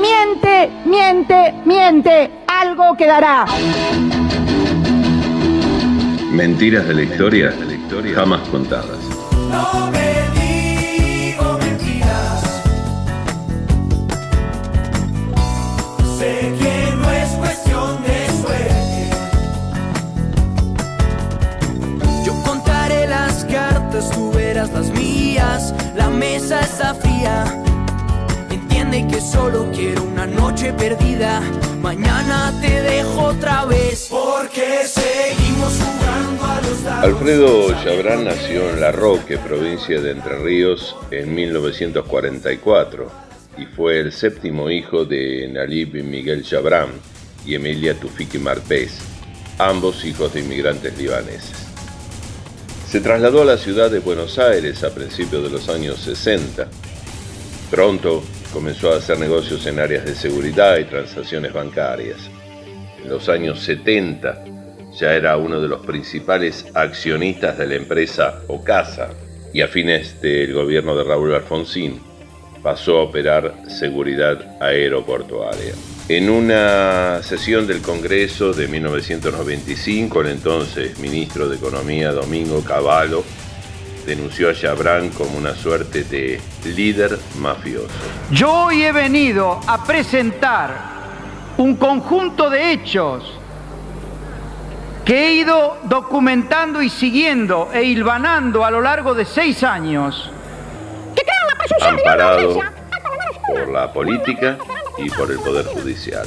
Miente, miente, miente. Algo quedará. Mentiras de la historia, jamás contadas. Alfredo Chabrán nació en La Roque, provincia de Entre Ríos, en 1944 y fue el séptimo hijo de Nalib Miguel Chabrán y Emilia Tufiki Marpés, ambos hijos de inmigrantes libaneses. Se trasladó a la ciudad de Buenos Aires a principios de los años 60. Pronto comenzó a hacer negocios en áreas de seguridad y transacciones bancarias. En los años 70 ya era uno de los principales accionistas de la empresa Ocasa y a fines del gobierno de Raúl Alfonsín pasó a operar seguridad aeroportuaria. En una sesión del Congreso de 1995, el entonces ministro de Economía Domingo Cavallo denunció a Chabrán como una suerte de líder mafioso. Yo hoy he venido a presentar un conjunto de hechos que he ido documentando y siguiendo e hilvanando a lo largo de seis años. amparado por la política y por el Poder Judicial.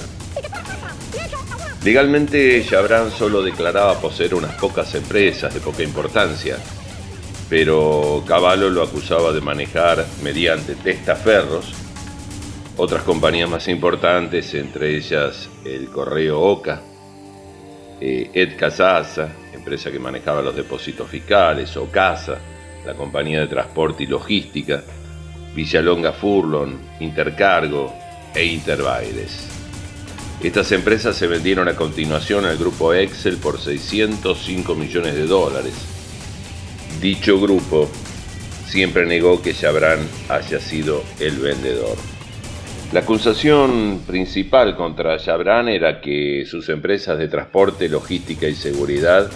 Legalmente, Chabrán solo declaraba poseer unas pocas empresas de poca importancia, pero Cavallo lo acusaba de manejar mediante testaferros otras compañías más importantes, entre ellas el Correo Oca, eh, Ed Casasa, empresa que manejaba los depósitos fiscales, Ocasa, la compañía de transporte y logística, Villalonga Furlon, Intercargo e Interbaires. Estas empresas se vendieron a continuación al grupo Excel por 605 millones de dólares. Dicho grupo siempre negó que Chabrán haya sido el vendedor. La acusación principal contra Chabrán era que sus empresas de transporte, logística y seguridad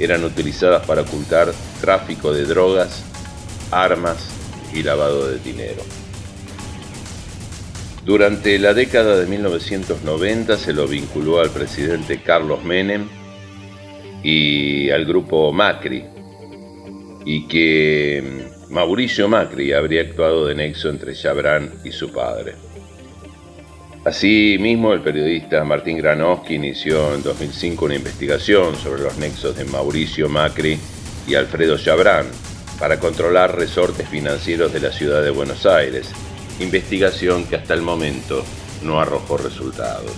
eran utilizadas para ocultar tráfico de drogas, armas y lavado de dinero. Durante la década de 1990 se lo vinculó al presidente Carlos Menem y al grupo Macri, y que Mauricio Macri habría actuado de nexo entre Chabrán y su padre. Asimismo, el periodista Martín Granoski inició en 2005 una investigación sobre los nexos de Mauricio Macri y Alfredo Chabrán para controlar resortes financieros de la ciudad de Buenos Aires, investigación que hasta el momento no arrojó resultados.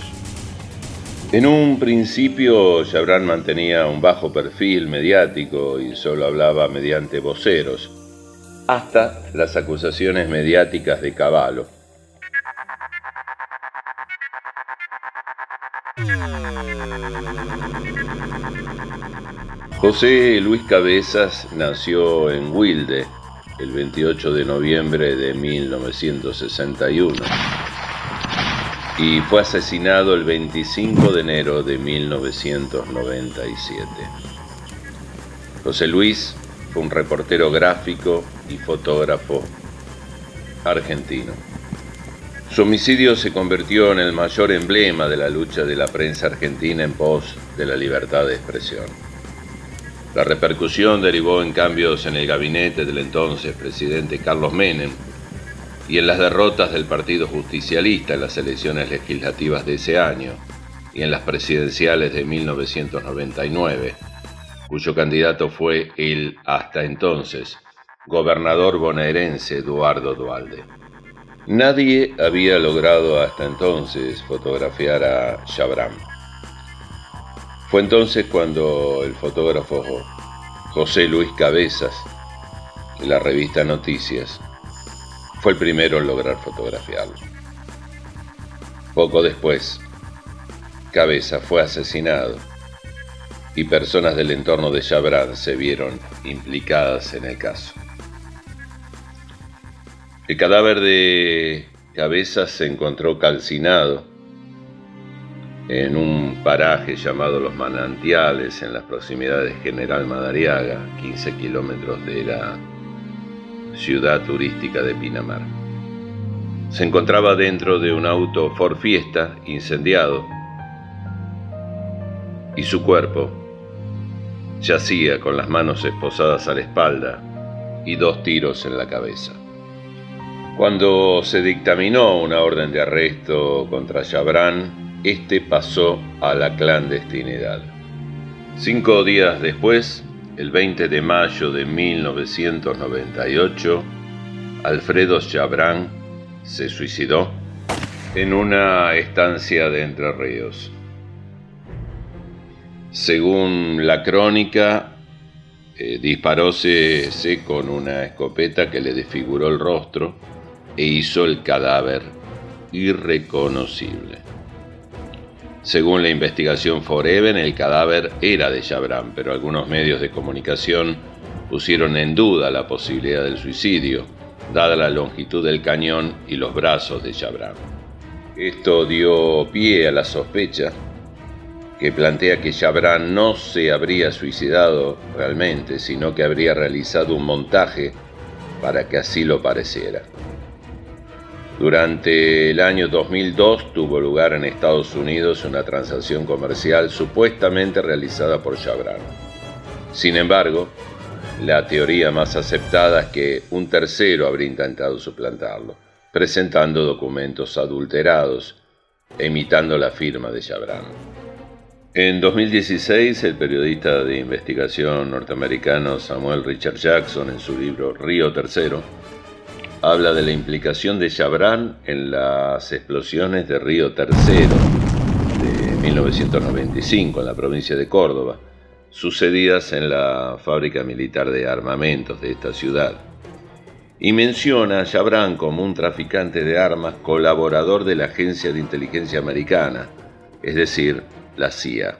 En un principio, Chabrán mantenía un bajo perfil mediático y solo hablaba mediante voceros, hasta las acusaciones mediáticas de Cavallo. José Luis Cabezas nació en Wilde el 28 de noviembre de 1961 y fue asesinado el 25 de enero de 1997. José Luis fue un reportero gráfico y fotógrafo argentino. Su homicidio se convirtió en el mayor emblema de la lucha de la prensa argentina en pos de la libertad de expresión. La repercusión derivó en cambios en el gabinete del entonces presidente Carlos Menem y en las derrotas del Partido Justicialista en las elecciones legislativas de ese año y en las presidenciales de 1999, cuyo candidato fue el hasta entonces gobernador bonaerense Eduardo Dualde. Nadie había logrado hasta entonces fotografiar a Chabrán. Fue entonces cuando el fotógrafo José Luis Cabezas, de la revista Noticias, fue el primero en lograr fotografiarlo. Poco después, Cabeza fue asesinado y personas del entorno de Chabrán se vieron implicadas en el caso. El cadáver de Cabezas se encontró calcinado en un paraje llamado Los Manantiales, en las proximidades de General Madariaga, 15 kilómetros de la ciudad turística de Pinamar. Se encontraba dentro de un auto Ford Fiesta incendiado y su cuerpo yacía con las manos esposadas a la espalda y dos tiros en la cabeza. Cuando se dictaminó una orden de arresto contra Chabrán, este pasó a la clandestinidad. Cinco días después, el 20 de mayo de 1998, Alfredo Chabrán se suicidó en una estancia de Entre Ríos. Según la crónica, eh, disparóse con una escopeta que le desfiguró el rostro e hizo el cadáver irreconocible. Según la investigación Forever, el cadáver era de Chabran, pero algunos medios de comunicación pusieron en duda la posibilidad del suicidio, dada la longitud del cañón y los brazos de Chabran. Esto dio pie a la sospecha que plantea que Chabran no se habría suicidado realmente, sino que habría realizado un montaje para que así lo pareciera. Durante el año 2002 tuvo lugar en Estados Unidos una transacción comercial supuestamente realizada por Chabran. Sin embargo, la teoría más aceptada es que un tercero habría intentado suplantarlo, presentando documentos adulterados imitando la firma de Chabran. En 2016, el periodista de investigación norteamericano Samuel Richard Jackson, en su libro Río Tercero, habla de la implicación de Chabran en las explosiones de Río Tercero de 1995 en la provincia de Córdoba, sucedidas en la fábrica militar de armamentos de esta ciudad. Y menciona a Chabran como un traficante de armas colaborador de la Agencia de Inteligencia Americana, es decir, la CIA.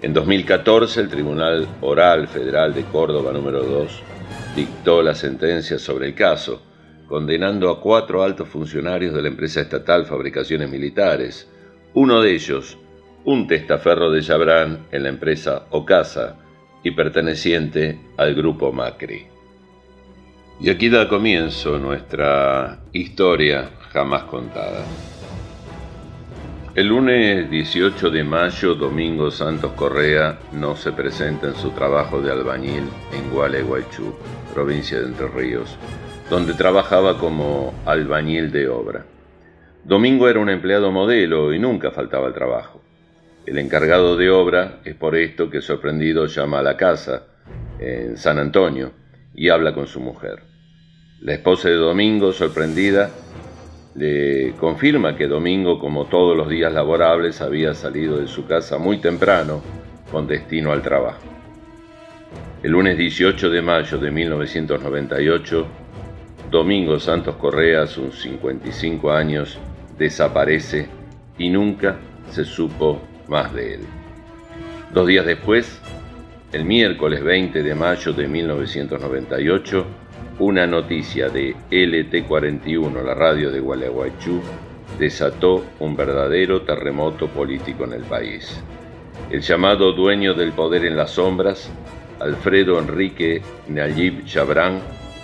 En 2014, el Tribunal Oral Federal de Córdoba número 2 dictó la sentencia sobre el caso, condenando a cuatro altos funcionarios de la empresa estatal Fabricaciones Militares, uno de ellos, un testaferro de Chabrán en la empresa Ocasa y perteneciente al grupo Macri. Y aquí da comienzo nuestra historia jamás contada. El lunes 18 de mayo, Domingo Santos Correa no se presenta en su trabajo de albañil en Gualeguaychú, provincia de Entre Ríos, donde trabajaba como albañil de obra. Domingo era un empleado modelo y nunca faltaba al trabajo. El encargado de obra es por esto que sorprendido llama a la casa en San Antonio y habla con su mujer. La esposa de Domingo, sorprendida, le confirma que Domingo, como todos los días laborables, había salido de su casa muy temprano con destino al trabajo. El lunes 18 de mayo de 1998, Domingo Santos Correa, a sus 55 años, desaparece y nunca se supo más de él. Dos días después, el miércoles 20 de mayo de 1998, una noticia de LT41, la radio de Gualeguaychú, desató un verdadero terremoto político en el país. El llamado dueño del poder en las sombras, Alfredo Enrique Nayib Chabrán,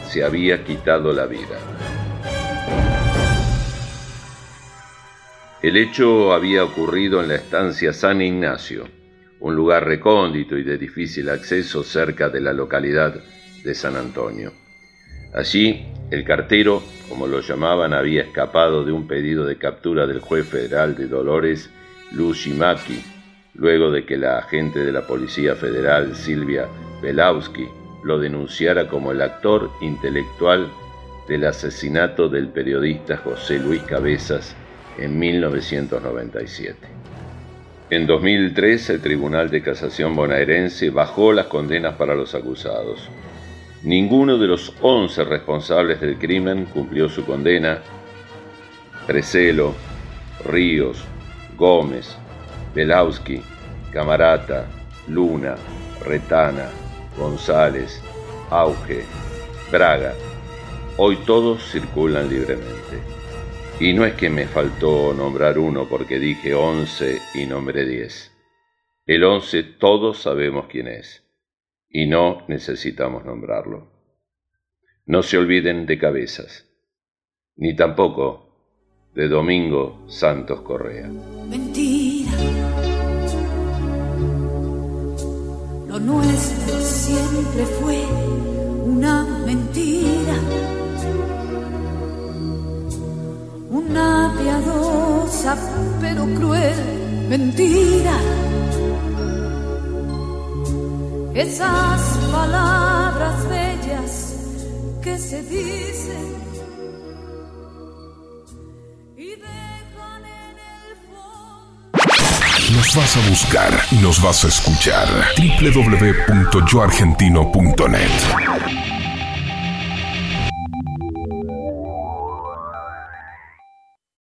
se había quitado la vida. El hecho había ocurrido en la estancia San Ignacio, un lugar recóndito y de difícil acceso cerca de la localidad de San Antonio. Allí, el cartero, como lo llamaban, había escapado de un pedido de captura del juez federal de Dolores, Lushimaki, luego de que la agente de la Policía Federal, Silvia Belowski, lo denunciara como el actor intelectual del asesinato del periodista José Luis Cabezas en 1997. En 2003 el Tribunal de Casación bonaerense bajó las condenas para los acusados. Ninguno de los 11 responsables del crimen cumplió su condena. Preselo, Ríos, Gómez, Belowski, Camarata, Luna, Retana, González, Auge, Braga, Hoy todos circulan libremente. Y no es que me faltó nombrar uno porque dije once y nombré diez. El once todos sabemos quién es y no necesitamos nombrarlo. No se olviden de cabezas, ni tampoco de Domingo Santos Correa. Mentira. Lo nuestro siempre fue una mentira. Una piadosa pero cruel mentira esas palabras bellas que se dicen y dejan en el fondo. Nos vas a buscar y nos vas a escuchar. www.yoargentino.net